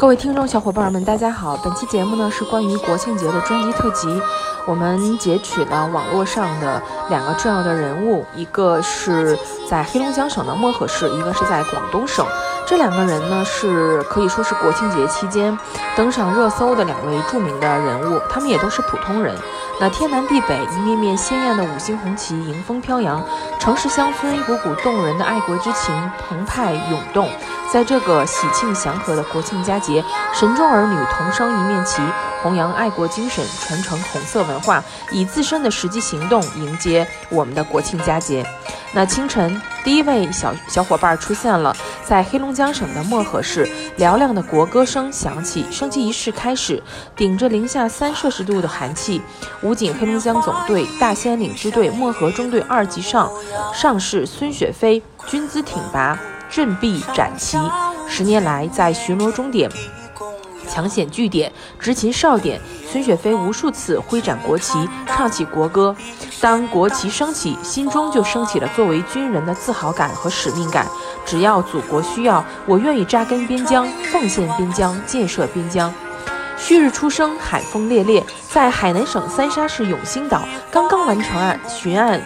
各位听众小伙伴们，大家好！本期节目呢是关于国庆节的专辑特辑，我们截取了网络上的两个重要的人物，一个是在黑龙江省的漠河市，一个是在广东省。这两个人呢是可以说是国庆节期间登上热搜的两位著名的人物，他们也都是普通人。那天南地北，一面面鲜艳的五星红旗迎风飘扬，城市乡村一股股动人的爱国之情澎湃涌动。在这个喜庆祥和的国庆佳节，神州儿女同升一面旗，弘扬爱国精神，传承红色文化，以自身的实际行动迎接我们的国庆佳节。那清晨，第一位小小伙伴出现了，在黑龙江省的漠河市，嘹亮的国歌声响起，升旗仪式开始。顶着零下三摄氏度的寒气，武警黑龙江总队大兴安岭支队漠河中队二级上上士孙雪飞军姿挺拔。振臂展旗，十年来在巡逻终点、抢险据点、执勤哨点，孙雪飞无数次挥展国旗，唱起国歌。当国旗升起，心中就升起了作为军人的自豪感和使命感。只要祖国需要，我愿意扎根边疆，奉献边疆，建设边疆。旭日初升，海风烈烈，在海南省三沙市永兴岛，刚刚完成案巡案。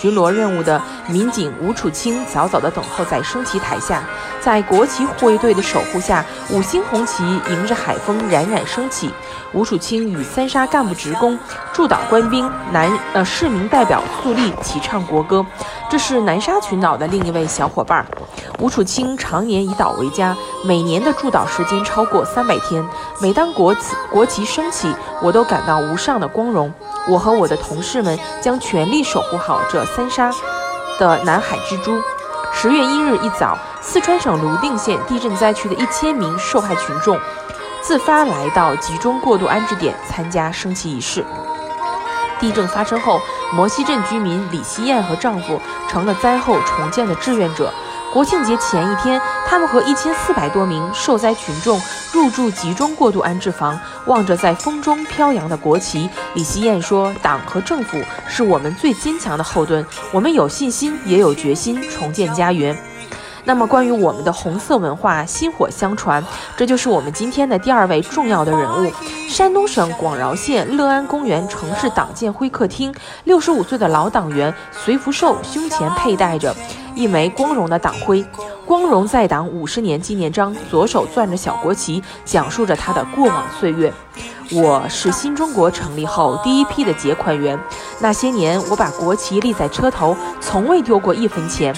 巡逻任务的民警吴楚清早早地等候在升旗台下，在国旗护卫队的守护下，五星红旗迎着海风冉冉升起。吴楚清与三沙干部职工、驻岛官兵、男呃市民代表肃立齐唱国歌。这是南沙群岛的另一位小伙伴吴楚清，常年以岛为家，每年的驻岛时间超过三百天。每当国旗国旗升起，我都感到无上的光荣。我和我的同事们将全力守护好这三沙的南海之珠。十月一日一早，四川省泸定县地震灾区的一千名受害群众自发来到集中过渡安置点参加升旗仪式。地震发生后，摩西镇居民李希燕和丈夫成了灾后重建的志愿者。国庆节前一天，他们和一千四百多名受灾群众入住集中过渡安置房，望着在风中飘扬的国旗，李希燕说：“党和政府是我们最坚强的后盾，我们有信心，也有决心重建家园。”那么，关于我们的红色文化薪火相传，这就是我们今天的第二位重要的人物——山东省广饶县乐安公园城市党建会客厅，六十五岁的老党员隋福寿胸前佩戴着一枚光荣的党徽，光荣在党五十年纪念章，左手攥着小国旗，讲述着他的过往岁月。我是新中国成立后第一批的结款员，那些年我把国旗立在车头，从未丢过一分钱。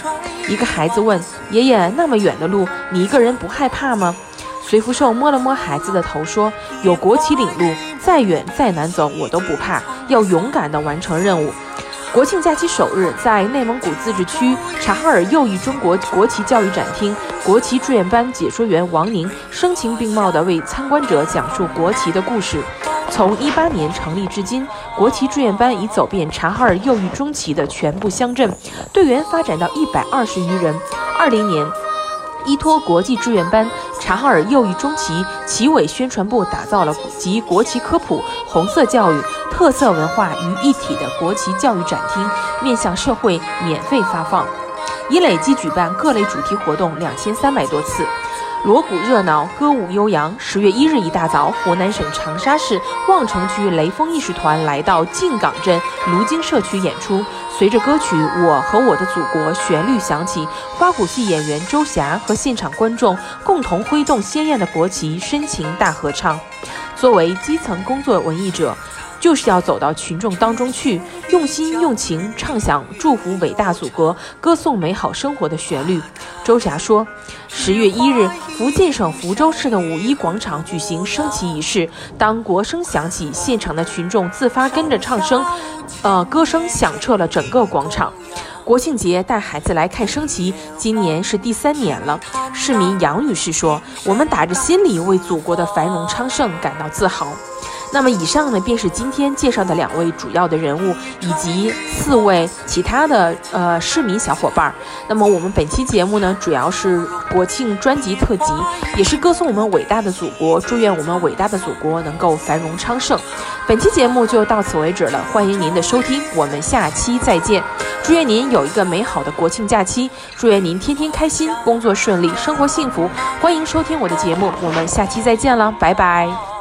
一个孩子问爷爷：“那么远的路，你一个人不害怕吗？”随福寿摸了摸孩子的头，说：“有国旗领路，再远再难走，我都不怕。要勇敢地完成任务。”国庆假期首日，在内蒙古自治区察哈尔右翼中国国旗教育展厅，国旗志愿班解说员王宁声情并茂地为参观者讲述国旗的故事。从一八年成立至今，国旗志愿班已走遍察哈尔右翼中旗的全部乡镇，队员发展到一百二十余人。二零年，依托国际志愿班。察哈尔右翼中旗旗委宣传部打造了集国旗科普、红色教育、特色文化于一体的国旗教育展厅，面向社会免费发放，已累计举办各类主题活动两千三百多次。锣鼓热闹，歌舞悠扬。十月一日一大早，湖南省长沙市望城区雷锋艺术团来到靖港镇卢金社区演出。随着歌曲《我和我的祖国》旋律响起，花鼓戏演员周霞和现场观众共同挥动鲜艳的国旗，深情大合唱。作为基层工作文艺者。就是要走到群众当中去，用心用情唱响祝福伟大祖国、歌颂美好生活的旋律。周霞说：“十月一日，福建省福州市的五一广场举行升旗仪式。当国声响起，现场的群众自发跟着唱声，呃，歌声响彻了整个广场。国庆节带孩子来看升旗，今年是第三年了。市民杨女士说：‘我们打着心里为祖国的繁荣昌盛感到自豪。’”那么以上呢，便是今天介绍的两位主要的人物，以及四位其他的呃市民小伙伴。那么我们本期节目呢，主要是国庆专辑特辑，也是歌颂我们伟大的祖国，祝愿我们伟大的祖国能够繁荣昌盛。本期节目就到此为止了，欢迎您的收听，我们下期再见。祝愿您有一个美好的国庆假期，祝愿您天天开心，工作顺利，生活幸福。欢迎收听我的节目，我们下期再见了，拜拜。